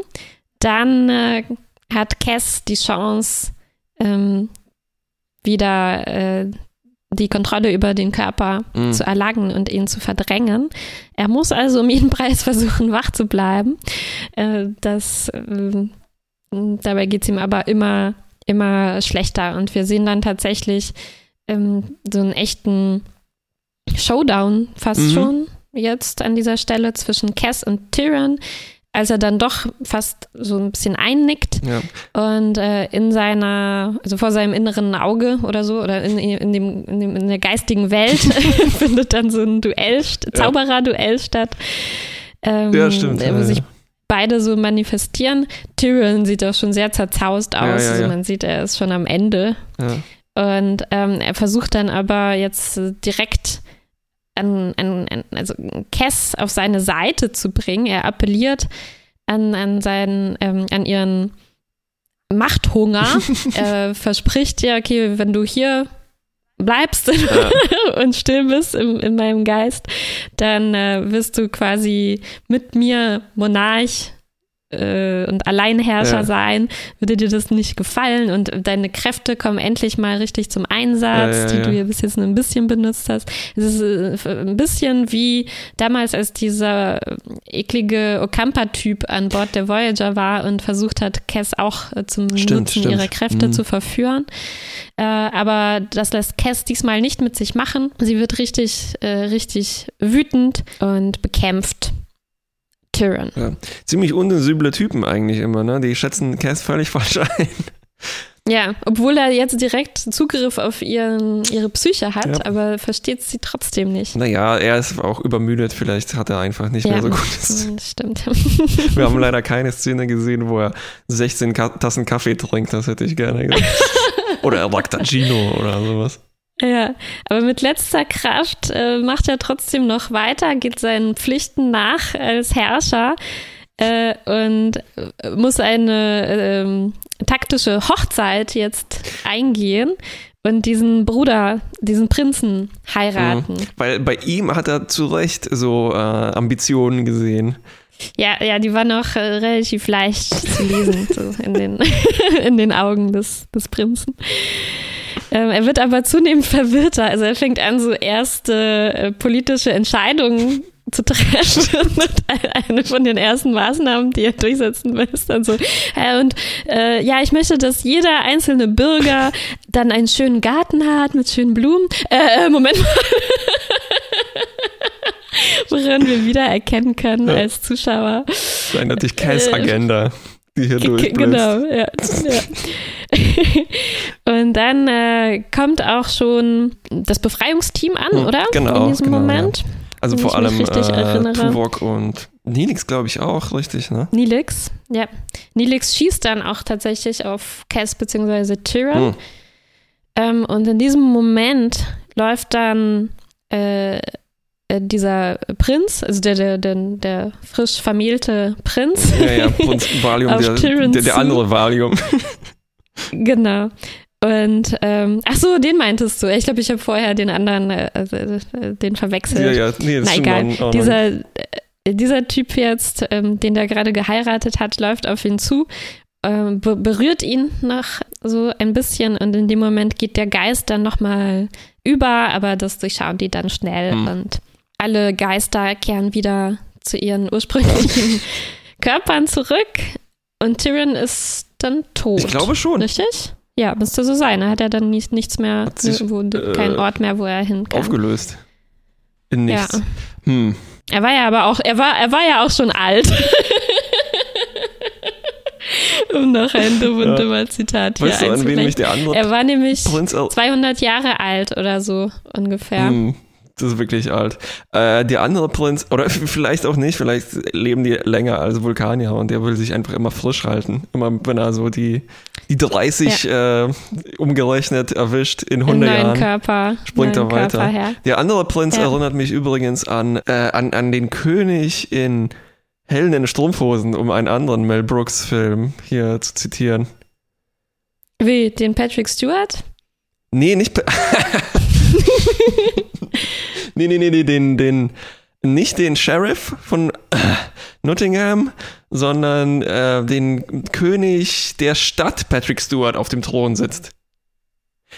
[SPEAKER 1] dann äh, hat Cass die Chance, ähm, wieder äh, die Kontrolle über den Körper mhm. zu erlangen und ihn zu verdrängen. Er muss also um jeden Preis versuchen, wach zu bleiben. Äh, das, äh, dabei geht es ihm aber immer, immer schlechter. Und wir sehen dann tatsächlich ähm, so einen echten Showdown fast mhm. schon jetzt an dieser Stelle zwischen Cass und Tyrion, als er dann doch fast so ein bisschen einnickt ja. und äh, in seiner, also vor seinem inneren Auge oder so, oder in, in, dem, in, dem, in der geistigen Welt findet dann so ein Duell, Zauberer-Duell statt. Ähm,
[SPEAKER 2] ja, stimmt.
[SPEAKER 1] Wo sich beide so manifestieren. Tyrion sieht auch schon sehr zerzaust aus. Ja, also man sieht, er ist schon am Ende. Und ähm, er versucht dann aber jetzt direkt an, an, an, also Cass auf seine Seite zu bringen. Er appelliert an, an, seinen, ähm, an ihren Machthunger. er verspricht ja, okay, wenn du hier bleibst ja. und still bist in, in meinem Geist, dann äh, wirst du quasi mit mir Monarch äh, und Alleinherrscher ja. sein, würde dir das nicht gefallen und deine Kräfte kommen endlich mal richtig zum Einsatz, ja, die du ja bis jetzt nur ein bisschen benutzt hast. Es ist äh, ein bisschen wie damals, als dieser eklige Okampa-Typ an Bord der Voyager war und versucht hat, Cass auch äh, zum stimmt, Nutzen stimmt. ihrer Kräfte mhm. zu verführen. Äh, aber das lässt Cass diesmal nicht mit sich machen. Sie wird richtig, äh, richtig wütend und bekämpft Tyrion.
[SPEAKER 2] Ja. Ziemlich unsensible Typen eigentlich immer, ne? Die schätzen Cass völlig falsch ein.
[SPEAKER 1] Ja, obwohl er jetzt direkt Zugriff auf ihren, ihre Psyche hat, ja. aber versteht sie trotzdem nicht.
[SPEAKER 2] Naja, er ist auch übermüdet, vielleicht hat er einfach nicht ja, mehr so gutes.
[SPEAKER 1] Stimmt.
[SPEAKER 2] Wir haben leider keine Szene gesehen, wo er 16 Ka Tassen Kaffee trinkt, das hätte ich gerne gesehen. oder er Lactagino oder sowas.
[SPEAKER 1] Ja, aber mit letzter Kraft äh, macht er trotzdem noch weiter, geht seinen Pflichten nach als Herrscher äh, und äh, muss eine ähm, taktische Hochzeit jetzt eingehen und diesen Bruder, diesen Prinzen heiraten. Mhm.
[SPEAKER 2] Weil bei ihm hat er zu Recht so äh, Ambitionen gesehen.
[SPEAKER 1] Ja, ja, die waren auch äh, relativ leicht zu lesen so in, den, in den Augen des, des Prinzen. Ähm, er wird aber zunehmend verwirrter. Also er fängt an, so erste äh, politische Entscheidungen zu treffen. Und eine von den ersten Maßnahmen, die er durchsetzen will, ist dann so, äh, und äh, ja, ich möchte, dass jeder einzelne Bürger dann einen schönen Garten hat mit schönen Blumen. Äh, äh Moment mal. Woran wir wieder erkennen können ja. als Zuschauer.
[SPEAKER 2] Seine Agenda. Äh, die hier durchbläst.
[SPEAKER 1] Genau, ja. ja. Und dann äh, kommt auch schon das Befreiungsteam an, hm, oder?
[SPEAKER 2] Genau.
[SPEAKER 1] In diesem
[SPEAKER 2] genau,
[SPEAKER 1] Moment.
[SPEAKER 2] Also
[SPEAKER 1] Wenn
[SPEAKER 2] vor
[SPEAKER 1] ich mich
[SPEAKER 2] allem
[SPEAKER 1] richtig
[SPEAKER 2] äh,
[SPEAKER 1] erinnere.
[SPEAKER 2] Tuvok und Nilix, glaube ich, auch, richtig, ne?
[SPEAKER 1] Nilix, ja. Nilix schießt dann auch tatsächlich auf Cass bzw. Tyrion.
[SPEAKER 2] Hm.
[SPEAKER 1] Ähm, und in diesem Moment läuft dann äh, äh, dieser Prinz, also der, der, der, der frisch vermählte Prinz,
[SPEAKER 2] Ja, ja, Prinz Valium,
[SPEAKER 1] Auf
[SPEAKER 2] der, der, der andere Valium.
[SPEAKER 1] genau. Und ähm, ach so, den meintest du. Ich glaube, ich habe vorher den anderen, äh, also, äh, den verwechselt.
[SPEAKER 2] Ja, ja, nee, das
[SPEAKER 1] Na egal.
[SPEAKER 2] auch- auch
[SPEAKER 1] Dieser, äh, dieser Typ jetzt, ähm, den der gerade geheiratet hat, läuft auf ihn zu, ähm, be berührt ihn noch so ein bisschen und in dem Moment geht der Geist dann nochmal über, aber das durchschauen die dann schnell
[SPEAKER 2] Hm.
[SPEAKER 1] und alle Geister kehren wieder zu ihren ursprünglichen Körpern zurück und Tyrion ist dann tot.
[SPEAKER 2] Ich glaube schon.
[SPEAKER 1] Richtig? Ja, müsste so sein. Er hat ja dann nicht, nichts mehr,
[SPEAKER 2] sich,
[SPEAKER 1] wo,
[SPEAKER 2] äh,
[SPEAKER 1] keinen Ort mehr, wo er hin kann.
[SPEAKER 2] Aufgelöst. In nichts.
[SPEAKER 1] Ja.
[SPEAKER 2] Hm.
[SPEAKER 1] Er war ja aber auch, er war, er war ja auch schon alt. um noch ein dumm und
[SPEAKER 2] Ja.
[SPEAKER 1] dummer Zitat hier
[SPEAKER 2] Weißt du, an wen mich der andere
[SPEAKER 1] Er war nämlich
[SPEAKER 2] Prinz El
[SPEAKER 1] 200 Jahre alt oder so ungefähr.
[SPEAKER 2] Hm, das ist wirklich alt. Äh, der andere Prinz, oder vielleicht auch nicht, vielleicht leben die länger als Vulkanier und der will sich einfach immer frisch halten. Immer wenn er so die, die 30 äh, umgerechnet erwischt in
[SPEAKER 1] Im
[SPEAKER 2] 100
[SPEAKER 1] neuen
[SPEAKER 2] Jahren.
[SPEAKER 1] Körper.
[SPEAKER 2] springt er weiter.
[SPEAKER 1] Körper.
[SPEAKER 2] Der andere Prinz
[SPEAKER 1] Ja.
[SPEAKER 2] erinnert mich übrigens an, äh, an, an den König in Hellen in Strumpfhosen, um einen anderen Mel Brooks-Film hier zu zitieren.
[SPEAKER 1] Wie, den Patrick Stewart?
[SPEAKER 2] Nee, nicht. nee, nee, nee, nee, den, den, nicht den Sheriff von äh, Nottingham, sondern äh, den König der Stadt Patrick Stewart auf dem Thron sitzt.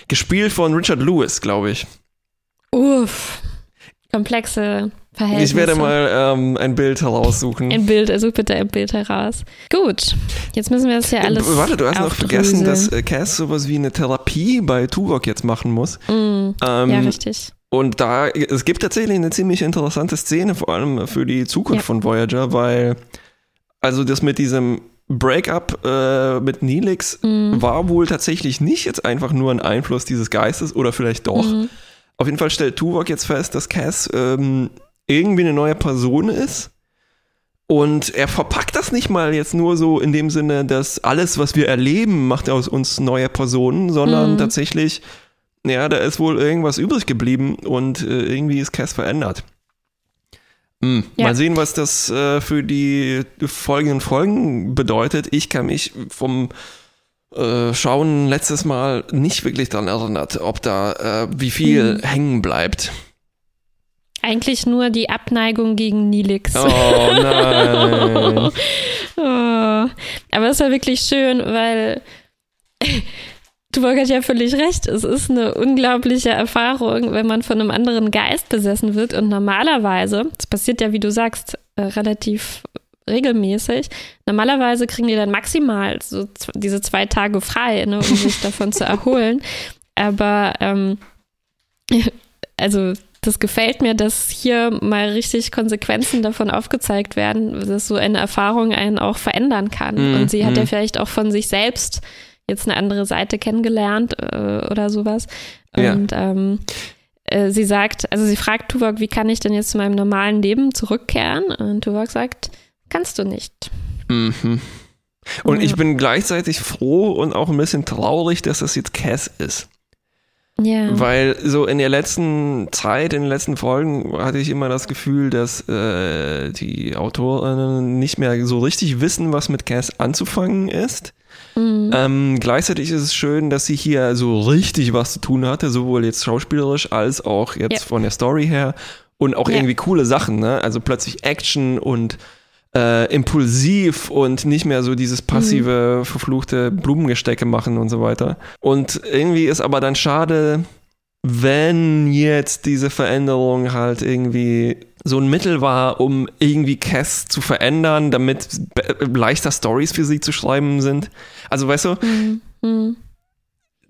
[SPEAKER 2] Gespielt von Richard Lewis, glaube ich.
[SPEAKER 1] Uff. Komplexe Verhältnisse.
[SPEAKER 2] Ich werde mal ähm, ein Bild heraussuchen.
[SPEAKER 1] Ein Bild, also bitte ein Bild heraus. Gut, jetzt müssen wir das ja alles.
[SPEAKER 2] Äh, Warte, du hast noch vergessen, dass äh, Cass sowas wie eine Therapie bei Tuvok jetzt machen muss.
[SPEAKER 1] Mm,
[SPEAKER 2] Ähm,
[SPEAKER 1] ja, richtig.
[SPEAKER 2] Und da, es gibt tatsächlich eine ziemlich interessante Szene, vor allem für die Zukunft
[SPEAKER 1] Ja.
[SPEAKER 2] von Voyager, weil, also das mit diesem Breakup äh, mit Neelix
[SPEAKER 1] Mhm.
[SPEAKER 2] war wohl tatsächlich nicht jetzt einfach nur ein Einfluss dieses Geistes oder vielleicht doch.
[SPEAKER 1] Mhm.
[SPEAKER 2] Auf jeden Fall stellt Tuvok jetzt fest, dass Cass ähm, irgendwie eine neue Person ist. Und er verpackt das nicht mal jetzt nur so in dem Sinne, dass alles, was wir erleben, macht aus uns neue Personen, sondern
[SPEAKER 1] Mhm.
[SPEAKER 2] tatsächlich, ja, da ist wohl irgendwas übrig geblieben und äh, irgendwie ist Cass verändert. Hm.
[SPEAKER 1] Ja.
[SPEAKER 2] Mal sehen, was das äh, für die folgenden Folgen bedeutet. Ich kann mich vom äh, Schauen letztes Mal nicht wirklich daran erinnert, ob da äh, wie viel
[SPEAKER 1] Mhm.
[SPEAKER 2] hängen bleibt.
[SPEAKER 1] Eigentlich nur die Abneigung gegen Nilix.
[SPEAKER 2] Oh nein.
[SPEAKER 1] Oh. Aber es war wirklich schön, weil Tuvok hat ja völlig recht. Es ist eine unglaubliche Erfahrung, wenn man von einem anderen Geist besessen wird. Und normalerweise, das passiert ja, wie du sagst, äh, relativ regelmäßig, normalerweise kriegen die dann maximal so diese zwei Tage frei, ne, um sich davon zu erholen. Aber ähm, also das gefällt mir, dass hier mal richtig Konsequenzen davon aufgezeigt werden, dass so eine Erfahrung einen auch verändern kann.
[SPEAKER 2] Mm,
[SPEAKER 1] Und sie hat ja vielleicht auch von sich selbst jetzt eine andere Seite kennengelernt äh, oder sowas.
[SPEAKER 2] Ja.
[SPEAKER 1] Und ähm, äh, sie sagt, also sie fragt Tuvok, wie kann ich denn jetzt zu meinem normalen Leben zurückkehren? Und Tuvok sagt, kannst du nicht.
[SPEAKER 2] Mhm. Und
[SPEAKER 1] Ja.
[SPEAKER 2] ich bin gleichzeitig froh und auch ein bisschen traurig, dass das jetzt Cass ist.
[SPEAKER 1] Ja.
[SPEAKER 2] Weil so in der letzten Zeit, in den letzten Folgen, hatte ich immer das Gefühl, dass äh, die Autorinnen nicht mehr so richtig wissen, was mit Cass anzufangen ist.
[SPEAKER 1] Mhm.
[SPEAKER 2] Ähm, gleichzeitig ist es schön, dass sie hier so richtig was zu tun hatte, sowohl jetzt schauspielerisch als auch jetzt
[SPEAKER 1] Ja.
[SPEAKER 2] von der Story her und auch
[SPEAKER 1] Ja.
[SPEAKER 2] irgendwie coole Sachen, ne? Also plötzlich Action und äh, impulsiv und nicht mehr so dieses passive, verfluchte Blumengestecke machen und so weiter. Und irgendwie ist aber dann schade, wenn jetzt diese Veränderung halt irgendwie so ein Mittel war, um irgendwie Cass zu verändern, damit leichter Stories für sie zu schreiben sind. Also weißt du,
[SPEAKER 1] Mhm. Mhm.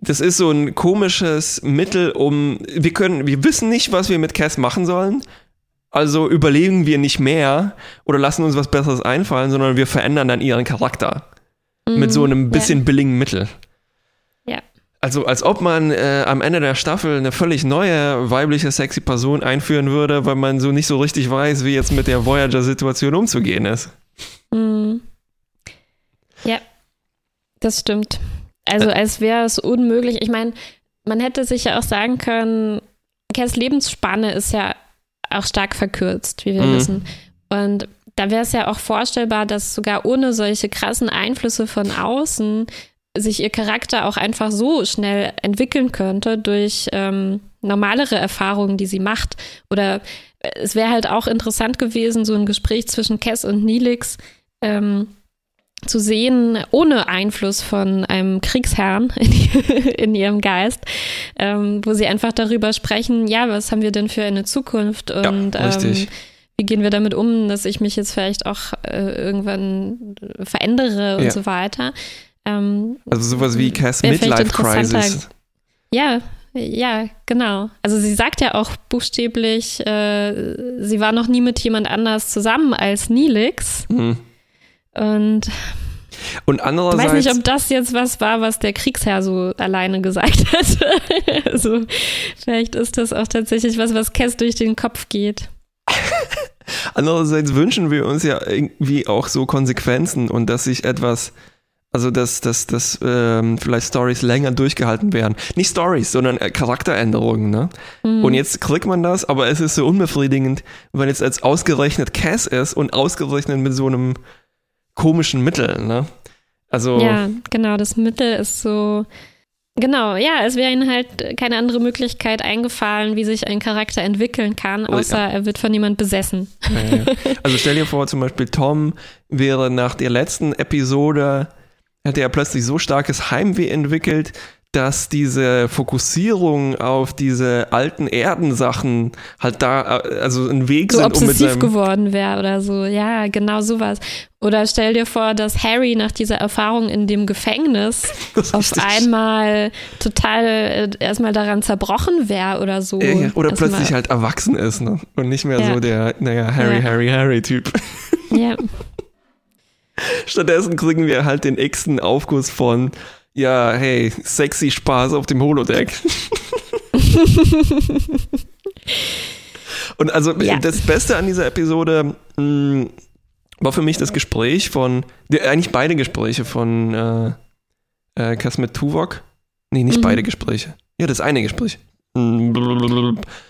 [SPEAKER 2] das ist so ein komisches Mittel, um wir können, wir wissen nicht, was wir mit Cass machen sollen. Also überlegen wir nicht mehr oder lassen uns was Besseres einfallen, sondern wir verändern dann ihren Charakter mit so einem
[SPEAKER 1] Mhm.
[SPEAKER 2] bisschen billigen Mittel. Also als ob man äh, am Ende der Staffel eine völlig neue weibliche sexy Person einführen würde, weil man so nicht so richtig weiß, wie jetzt mit der Voyager-Situation umzugehen ist.
[SPEAKER 1] Mm. Ja, das stimmt. Also als wäre es unmöglich. Ich meine, man hätte sich ja auch sagen können, Kers Lebensspanne ist ja auch stark verkürzt, wie wir mhm. wissen. Und da wäre es ja auch vorstellbar, dass sogar ohne solche krassen Einflüsse von außen sich ihr Charakter auch einfach so schnell entwickeln könnte durch ähm, normalere Erfahrungen, die sie macht. Oder es wäre halt auch interessant gewesen, so ein Gespräch zwischen Cass und Nilix ähm, zu sehen, ohne Einfluss von einem Kriegsherrn in, in ihrem Geist, ähm, wo sie einfach darüber sprechen, ja, was haben wir denn für eine Zukunft und ja, ähm, wie gehen wir damit um, dass ich mich jetzt vielleicht auch äh, irgendwann verändere und ja. so weiter.
[SPEAKER 2] Ähm, also sowas wie Cass Midlife Crisis.
[SPEAKER 1] Ja, ja, genau. Also sie sagt ja auch buchstäblich, äh, sie war noch nie mit jemand anders zusammen als Nilix. Mhm. Und
[SPEAKER 2] und andererseits.
[SPEAKER 1] Ich weiß nicht, ob das jetzt was war, was der Kriegsherr so alleine gesagt hat. also, vielleicht ist das auch tatsächlich was, was Cass durch den Kopf geht.
[SPEAKER 2] Andererseits wünschen wir uns ja irgendwie auch so Konsequenzen und dass sich etwas also, dass, dass, dass ähm, vielleicht Stories länger durchgehalten werden. Nicht Stories, sondern äh, Charakteränderungen. Ne? Mhm. Und jetzt kriegt man das, aber es ist so unbefriedigend, wenn jetzt als ausgerechnet Cass ist und ausgerechnet mit so einem komischen Mittel. Ne? Also,
[SPEAKER 1] ja, genau, das Mittel ist so. Genau, ja, es wäre ihnen halt keine andere Möglichkeit eingefallen, wie sich ein Charakter entwickeln kann, außer ja. er wird von jemand besessen.
[SPEAKER 2] Ja, ja. Also stell dir vor, zum Beispiel Tom wäre nach der letzten Episode hat er plötzlich so starkes Heimweh entwickelt, dass diese Fokussierung auf diese alten Erdensachen halt da, also ein Weg
[SPEAKER 1] so
[SPEAKER 2] sind,
[SPEAKER 1] obsessiv um geworden wäre oder so. Ja, genau sowas. Oder stell dir vor, dass Harry nach dieser Erfahrung in dem Gefängnis auf einmal total äh, erstmal daran zerbrochen wäre oder so.
[SPEAKER 2] Ja, oder plötzlich halt erwachsen ist, ne? Und nicht mehr ja. so der, naja, Harry, ja. Harry, Harry-Typ. Ja. Stattdessen kriegen wir halt den x-ten Aufguss von, ja, hey, sexy Spaß auf dem Holodeck. Und also ja. das Beste an dieser Episode mh, mm, war für mich das Gespräch von, die, eigentlich beide Gespräche von äh, äh, Kasmet Tuvok. Nee, nicht mhm. beide Gespräche. Ja, das eine Gespräch.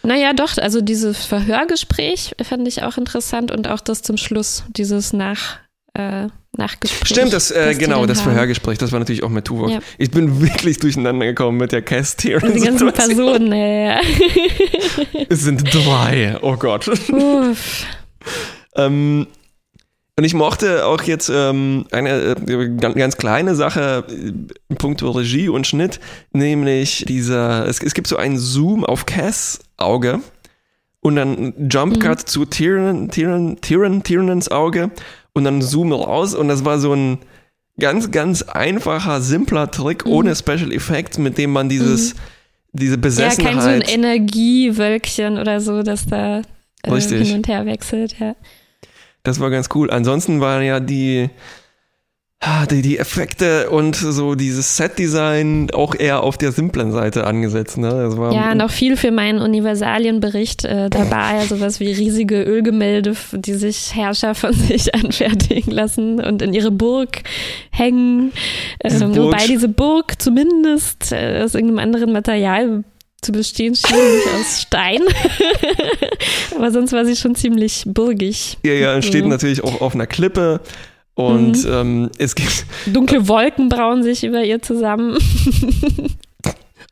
[SPEAKER 1] Naja, doch, also dieses Verhörgespräch fand ich auch interessant und auch das zum Schluss, dieses nach, äh, Nachgespräch.
[SPEAKER 2] Stimmt, das, äh, genau, das haben. Verhörgespräch, das war natürlich auch mit Tuvok. Ja. Ich bin wirklich durcheinander gekommen mit der Cast hier.
[SPEAKER 1] Die ganzen Personen, ja.
[SPEAKER 2] es sind drei, oh Gott. Ähm, und ich mochte auch jetzt ähm, eine äh, ganz kleine Sache in äh, puncto Regie und Schnitt, nämlich dieser, es, es gibt so einen Zoom auf Cass Auge und dann Jump Cut mhm. zu Tyrion, Tyrion, Tyrion, Tyrion's Auge und dann zoom raus und das war so ein ganz, ganz einfacher, simpler Trick mhm. ohne Special Effects, mit dem man dieses, mhm. diese Besessenheit.
[SPEAKER 1] Ja, kein so ein Energiewölkchen oder so, das da äh, hin und her wechselt, ja.
[SPEAKER 2] Das war ganz cool. Ansonsten waren ja die, die, die Effekte und so dieses Set-Design auch eher auf der simplen Seite angesetzt. Ne? Das
[SPEAKER 1] war, ja, noch viel für meinen Universalienbericht äh, dabei. Ja, sowas wie riesige Ölgemälde, die sich Herrscher von sich anfertigen lassen und in ihre Burg hängen. Ähm, Burg. Wobei diese Burg zumindest äh, aus irgendeinem anderen Material zu bestehen schien, nicht aus Stein. Aber sonst war sie schon ziemlich burgig.
[SPEAKER 2] Ja, ja, steht so. natürlich auch auf einer Klippe. Und mhm. ähm, es gibt.
[SPEAKER 1] Dunkle Wolken brauen sich über ihr zusammen.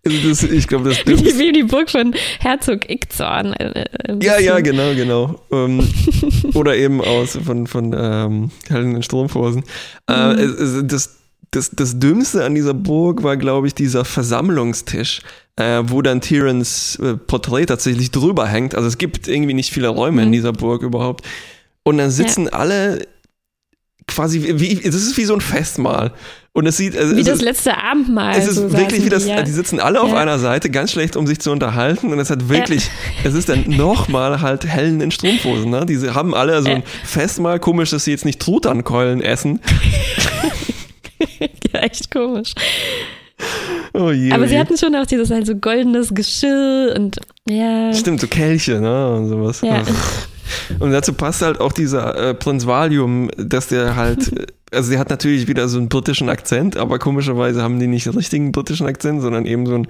[SPEAKER 2] Also das, ich glaube, das
[SPEAKER 1] Wie, wie die Burg von Herzog Ickzorn. Äh,
[SPEAKER 2] äh ja, ja, genau, genau. Ähm, oder eben aus von, von ähm, Helen in Stromhosen. Äh, mhm. das, das, das Dümmste an dieser Burg war, glaube ich, dieser Versammlungstisch, äh, wo dann Tyrans äh, Porträt tatsächlich drüber hängt. Also es gibt irgendwie nicht viele Räume mhm. in dieser Burg überhaupt. Und dann sitzen ja. alle quasi wie, das ist wie so ein Festmahl. Und es sieht. Also,
[SPEAKER 1] wie das letzte Abendmahl.
[SPEAKER 2] Es ist so wirklich wie das, die, ja. die sitzen alle ja. auf einer Seite, ganz schlecht, um sich zu unterhalten. Und es hat wirklich, ja. es ist dann nochmal halt Hellen in Strumpfhosen, ne? Diese haben alle so ein Festmahl, komisch, dass sie jetzt nicht Truttankeulen essen.
[SPEAKER 1] ja, echt komisch. Oh je, Aber oh sie je. hatten schon auch dieses halt so goldenes Geschirr und ja.
[SPEAKER 2] Stimmt, so Kelche, ne? Und sowas. Ja. Und dazu passt halt auch dieser äh, Prinz Valium, dass der halt, also der hat natürlich wieder so einen britischen Akzent, aber komischerweise haben die nicht den richtigen britischen Akzent, sondern eben so einen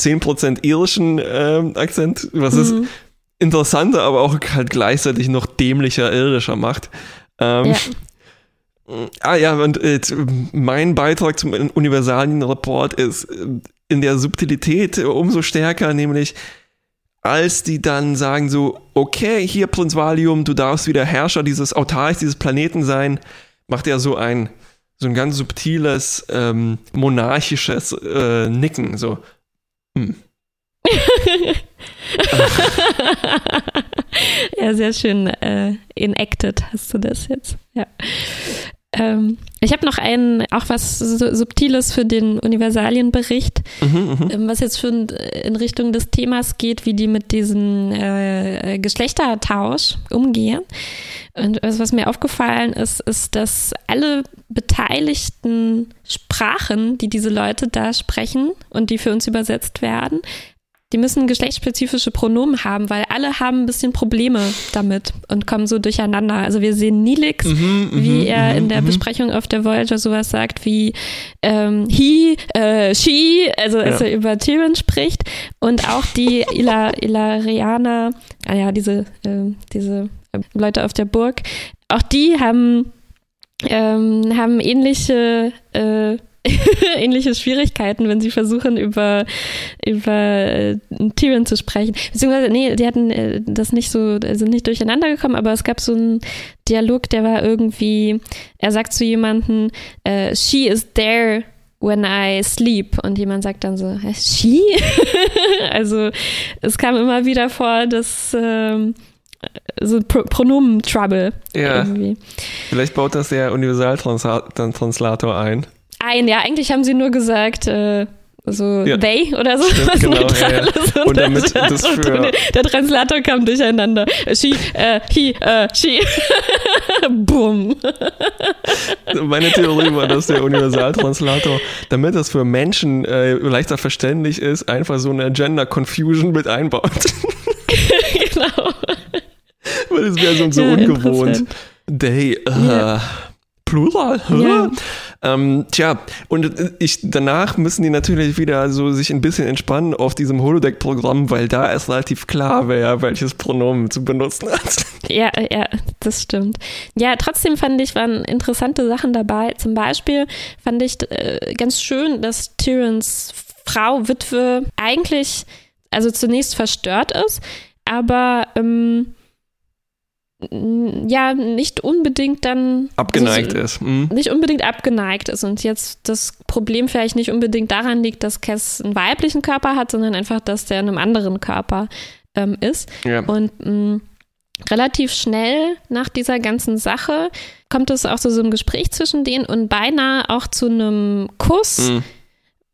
[SPEAKER 2] 10% irischen äh, Akzent, was mhm. es interessanter, aber auch halt gleichzeitig noch dämlicher irischer macht. Ähm, ja. Ah ja, und äh, mein Beitrag zum Universalien-Report ist äh, in der Subtilität umso stärker, nämlich als die dann sagen so, okay, hier Prinz Valium, du darfst wieder Herrscher dieses Autarchs, dieses Planeten sein, macht er so ein so ein ganz subtiles ähm, monarchisches äh, Nicken, so. Hm.
[SPEAKER 1] ja, sehr schön äh, enacted hast du das jetzt. Ja. Ähm, ich habe noch ein, auch was Subtiles für den Universalienbericht, mhm, mhm, ähm, was jetzt schon in Richtung des Themas geht, wie die mit diesem äh, Geschlechtertausch umgehen. Und was mir aufgefallen ist, ist, dass alle beteiligten Sprachen, die diese Leute da sprechen und die für uns übersetzt werden, die müssen geschlechtsspezifische Pronomen haben, weil alle haben ein bisschen Probleme damit und kommen so durcheinander. Also wir sehen Nilix, mhm, wie mhm, er mhm, in der mhm. Besprechung auf der Voyager sowas sagt wie ähm, he, äh, she, also ja. als er über Tyrion spricht und auch die Ila, Ilarianer, ah ja, diese, äh, diese Leute auf der Burg, auch die haben, ähm, haben ähnliche äh, ähnliche Schwierigkeiten, wenn sie versuchen, über, über äh, Tyrion zu sprechen. Beziehungsweise, nee, die hatten äh, das nicht so, sind nicht durcheinander gekommen, aber es gab so einen Dialog, der war irgendwie, er sagt zu jemandem, äh, she is there when I sleep. Und jemand sagt dann so, she? also es kam immer wieder vor, dass ähm, so Pro Pronomen-Trouble. Ja. Irgendwie.
[SPEAKER 2] Vielleicht baut das der Universaltranslator ein
[SPEAKER 1] ein. Ja, eigentlich haben sie nur gesagt, äh, so ja. they oder so. Stimmt, genau, ja, ja. Und, damit das, das für der Translator kam durcheinander. She, äh, he, äh, she. Boom.
[SPEAKER 2] Meine Theorie war, dass der Universaltranslator, damit das für Menschen äh, leichter verständlich ist, einfach so eine Gender Confusion mit einbaut. genau. Weil es wäre so, so ungewohnt. They, uh, Plural? Ja. Ähm, tja, und ich, danach müssen die natürlich wieder so sich ein bisschen entspannen auf diesem Holodeck-Programm, weil da ist relativ klar, wer welches Pronomen zu benutzen hat.
[SPEAKER 1] Ja, ja, das stimmt. Ja, trotzdem fand ich, waren interessante Sachen dabei. Zum Beispiel fand ich äh, ganz schön, dass Tyrons Frau, Witwe, eigentlich, also zunächst verstört ist, aber ähm, ja nicht unbedingt dann
[SPEAKER 2] abgeneigt also, ist.
[SPEAKER 1] Mhm. Nicht unbedingt abgeneigt ist und jetzt das Problem vielleicht nicht unbedingt daran liegt, dass Cass einen weiblichen Körper hat, sondern einfach, dass der in einem anderen Körper ähm, ist. Ja. Und mh, relativ schnell nach dieser ganzen Sache kommt es auch zu so einem Gespräch zwischen denen und beinahe auch zu einem Kuss, mhm.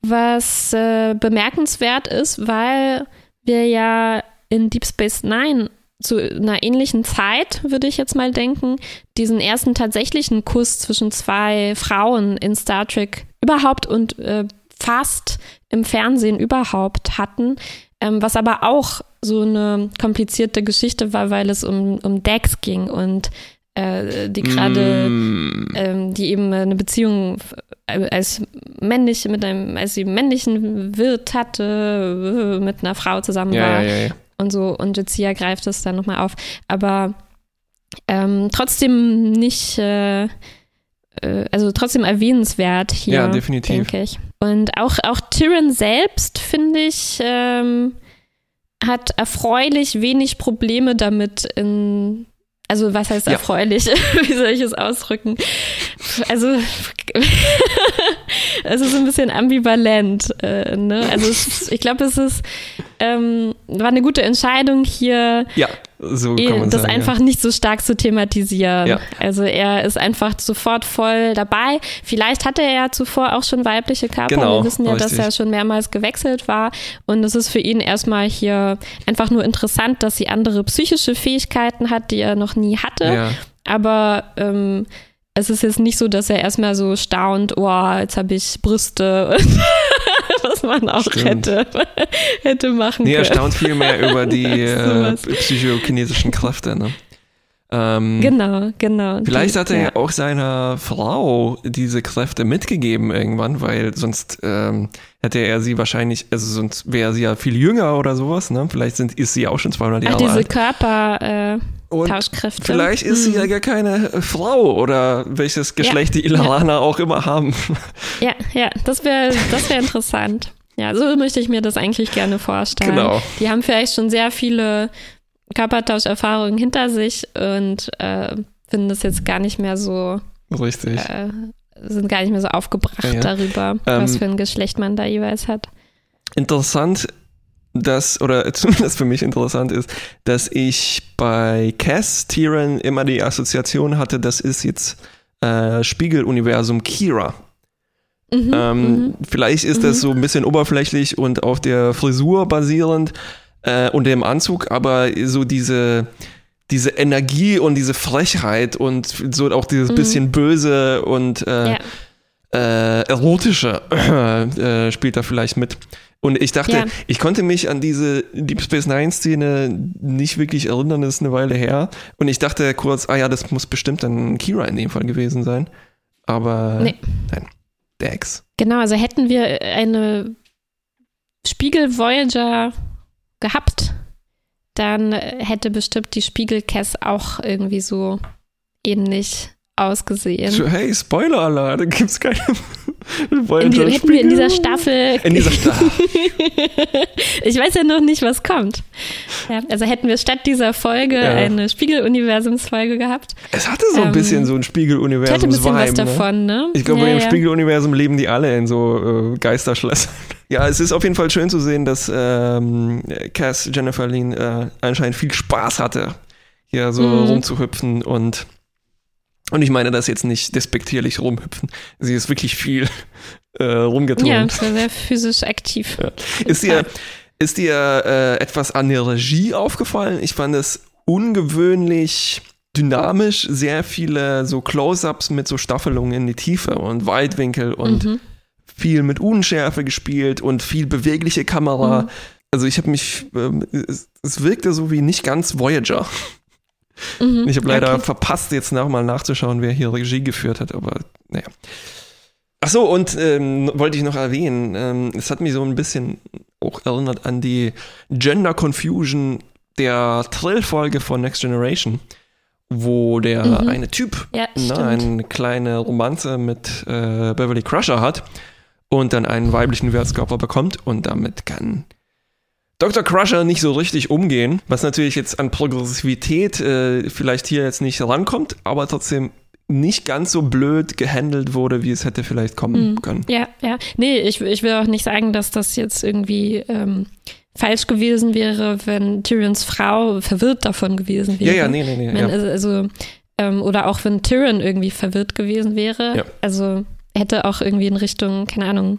[SPEAKER 1] was äh, bemerkenswert ist, weil wir ja in Deep Space Nine zu einer ähnlichen Zeit, würde ich jetzt mal denken, diesen ersten tatsächlichen Kuss zwischen zwei Frauen in Star Trek überhaupt und äh, fast im Fernsehen überhaupt hatten, ähm, was aber auch so eine komplizierte Geschichte war, weil es um, um Dex ging und äh, die gerade, mm. ähm, die eben eine Beziehung äh, als männlich mit einem, als sie männlichen Wirt hatte, äh, mit einer Frau zusammen ja, war. Ja, ja, und so. Und Jazia greift es dann nochmal auf. Aber ähm, trotzdem nicht, äh, äh, also trotzdem erwähnenswert hier, ja, definitiv. denke ich. Und auch, auch Tyrion selbst, finde ich, ähm, hat erfreulich wenig Probleme damit in also was heißt erfreulich? Ja. Wie soll ich es ausdrücken? Also es ist ein bisschen ambivalent. Äh, ne? Also es, ich glaube, es ist ähm, war eine gute Entscheidung hier.
[SPEAKER 2] Ja so man
[SPEAKER 1] das
[SPEAKER 2] sagen,
[SPEAKER 1] einfach ja. nicht so stark zu thematisieren. Ja. Also er ist einfach sofort voll dabei. Vielleicht hatte er ja zuvor auch schon weibliche Körper. Genau, Wir wissen ja, richtig. dass er schon mehrmals gewechselt war. Und es ist für ihn erstmal hier einfach nur interessant, dass sie andere psychische Fähigkeiten hat, die er noch nie hatte. Ja. Aber ähm, es ist jetzt nicht so, dass er erstmal so staunt, oh, jetzt habe ich Brüste was man auch hätte, hätte machen
[SPEAKER 2] nee,
[SPEAKER 1] können.
[SPEAKER 2] Er staunt viel mehr über die äh, psychokinesischen Kräfte. Ne?
[SPEAKER 1] Ähm, genau, genau.
[SPEAKER 2] Vielleicht die, hat er ja auch seiner Frau diese Kräfte mitgegeben irgendwann, weil sonst ähm, hätte er sie wahrscheinlich, also sonst wäre sie ja viel jünger oder sowas, ne? Vielleicht sind, ist sie auch schon 200 Jahre
[SPEAKER 1] Ach, diese
[SPEAKER 2] alt.
[SPEAKER 1] Körper, äh, und Tauschkräfte.
[SPEAKER 2] Vielleicht ist sie ja gar keine Frau oder welches Geschlecht ja, die Ilaraner ja. auch immer haben.
[SPEAKER 1] Ja, ja, das wäre das wär interessant. Ja, so möchte ich mir das eigentlich gerne vorstellen. Genau. Die haben vielleicht schon sehr viele Körpertauscherfahrungen hinter sich und äh, finden das jetzt gar nicht mehr so.
[SPEAKER 2] Richtig.
[SPEAKER 1] Äh, sind gar nicht mehr so aufgebracht ja. darüber, ähm, was für ein Geschlecht man da jeweils hat.
[SPEAKER 2] Interessant dass, oder zumindest für mich interessant ist, dass ich bei Cass Tyrion immer die Assoziation hatte, das ist jetzt äh, Spiegeluniversum Kira. Mhm, ähm, mhm. Vielleicht ist mhm. das so ein bisschen oberflächlich und auf der Frisur basierend äh, und dem Anzug, aber so diese, diese Energie und diese Frechheit und so auch dieses mhm. bisschen böse und äh, ja. Äh, erotische äh, spielt da vielleicht mit. Und ich dachte, ja. ich konnte mich an diese Deep Space Nine Szene nicht wirklich erinnern, das ist eine Weile her. Und ich dachte kurz, ah ja, das muss bestimmt dann Kira in dem Fall gewesen sein. Aber nee. nein, Dax.
[SPEAKER 1] Genau, also hätten wir eine Spiegel Voyager gehabt, dann hätte bestimmt die Spiegel Cass auch irgendwie so ähnlich ausgesehen.
[SPEAKER 2] Hey, Spoiler-Alarm, da gibt es keine
[SPEAKER 1] in die, hätten wir in dieser Staffel.
[SPEAKER 2] In dieser Staffel.
[SPEAKER 1] ich weiß ja noch nicht, was kommt. Ja, also hätten wir statt dieser Folge ja. eine Spiegeluniversumsfolge gehabt.
[SPEAKER 2] Es hatte so ein ähm, bisschen so ein Spiegeluniversum.
[SPEAKER 1] Hatte ein bisschen was ne? davon, ne?
[SPEAKER 2] Ich glaube, ja, im Spiegeluniversum leben die alle in so äh, Geisterschlössern. Ja, es ist auf jeden Fall schön zu sehen, dass ähm, Cass Jennifer Lean äh, anscheinend viel Spaß hatte, hier so mhm. rumzuhüpfen und und ich meine das jetzt nicht despektierlich rumhüpfen. Sie ist wirklich viel äh, rumgeturnt.
[SPEAKER 1] Ja, sehr physisch aktiv. Ja.
[SPEAKER 2] Ist dir, ist dir äh, etwas an der Regie aufgefallen? Ich fand es ungewöhnlich dynamisch, sehr viele so Close-ups mit so Staffelungen in die Tiefe und Weitwinkel und mhm. viel mit Unschärfe gespielt und viel bewegliche Kamera. Mhm. Also ich habe mich, äh, es, es wirkte so wie nicht ganz Voyager. Mhm, ich habe leider okay. verpasst, jetzt nochmal nachzuschauen, wer hier Regie geführt hat, aber naja. Ach so, und ähm, wollte ich noch erwähnen, ähm, es hat mich so ein bisschen auch erinnert an die Gender Confusion der Trill-Folge von Next Generation, wo der mhm. eine Typ ja, na, eine kleine Romanze mit äh, Beverly Crusher hat und dann einen weiblichen Wertskörper bekommt und damit kann Dr. Crusher nicht so richtig umgehen, was natürlich jetzt an Progressivität äh, vielleicht hier jetzt nicht rankommt, aber trotzdem nicht ganz so blöd gehandelt wurde, wie es hätte vielleicht kommen mhm. können.
[SPEAKER 1] Ja, ja. Nee, ich, ich will auch nicht sagen, dass das jetzt irgendwie ähm, falsch gewesen wäre, wenn Tyrions Frau verwirrt davon gewesen wäre.
[SPEAKER 2] Ja, ja, nee, nee, nee.
[SPEAKER 1] Wenn, ja. Also, also ähm, oder auch wenn Tyrion irgendwie verwirrt gewesen wäre. Ja. Also hätte auch irgendwie in Richtung, keine Ahnung,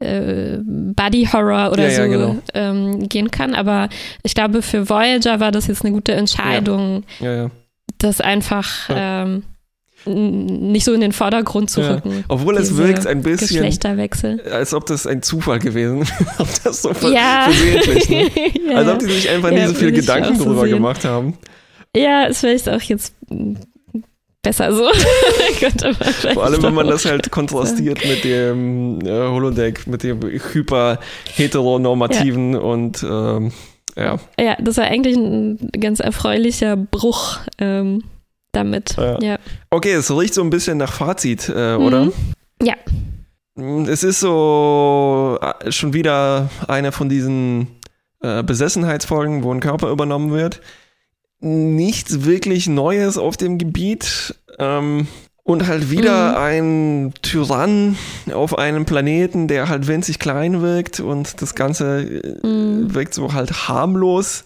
[SPEAKER 1] äh, Body Horror oder ja, so ja, genau. ähm, gehen kann. Aber ich glaube, für Voyager war das jetzt eine gute Entscheidung, ja. das einfach ähm, nicht so in den Vordergrund zu rücken.
[SPEAKER 2] Obwohl es wirkt ein bisschen,
[SPEAKER 1] Geschlechterwechsel.
[SPEAKER 2] als ob das ein Zufall gewesen wäre. ob das so ja. ne? Als ob die sich einfach nie so viele Gedanken drüber gemacht haben.
[SPEAKER 1] Ja, ist vielleicht auch jetzt besser so.
[SPEAKER 2] Vor allem, wenn man das halt kontrastiert mit dem äh, Holodeck, mit dem hyper-heteronormativen ja. und ähm, ja.
[SPEAKER 1] Ja, das war eigentlich ein ganz erfreulicher Bruch ähm, damit. Ja. ja.
[SPEAKER 2] Okay, es riecht so ein bisschen nach Fazit, äh, oder? Mhm.
[SPEAKER 1] Ja.
[SPEAKER 2] Es ist so äh, schon wieder eine von diesen äh, Besessenheitsfolgen, wo ein Körper übernommen wird nichts wirklich Neues auf dem Gebiet. Ähm, und halt wieder mhm. ein Tyrann auf einem Planeten, der halt winzig klein wirkt und das Ganze äh, mhm. wirkt so halt harmlos.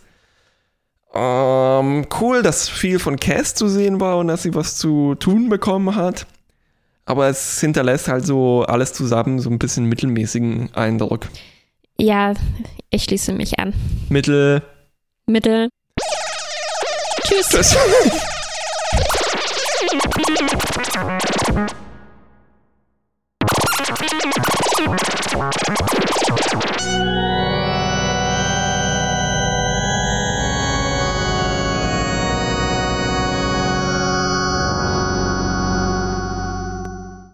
[SPEAKER 2] Ähm, cool, dass viel von Cass zu sehen war und dass sie was zu tun bekommen hat. Aber es hinterlässt halt so alles zusammen so ein bisschen mittelmäßigen Eindruck.
[SPEAKER 1] Ja, ich schließe mich an.
[SPEAKER 2] Mittel.
[SPEAKER 1] Mittel. Tschüss. Tschüss.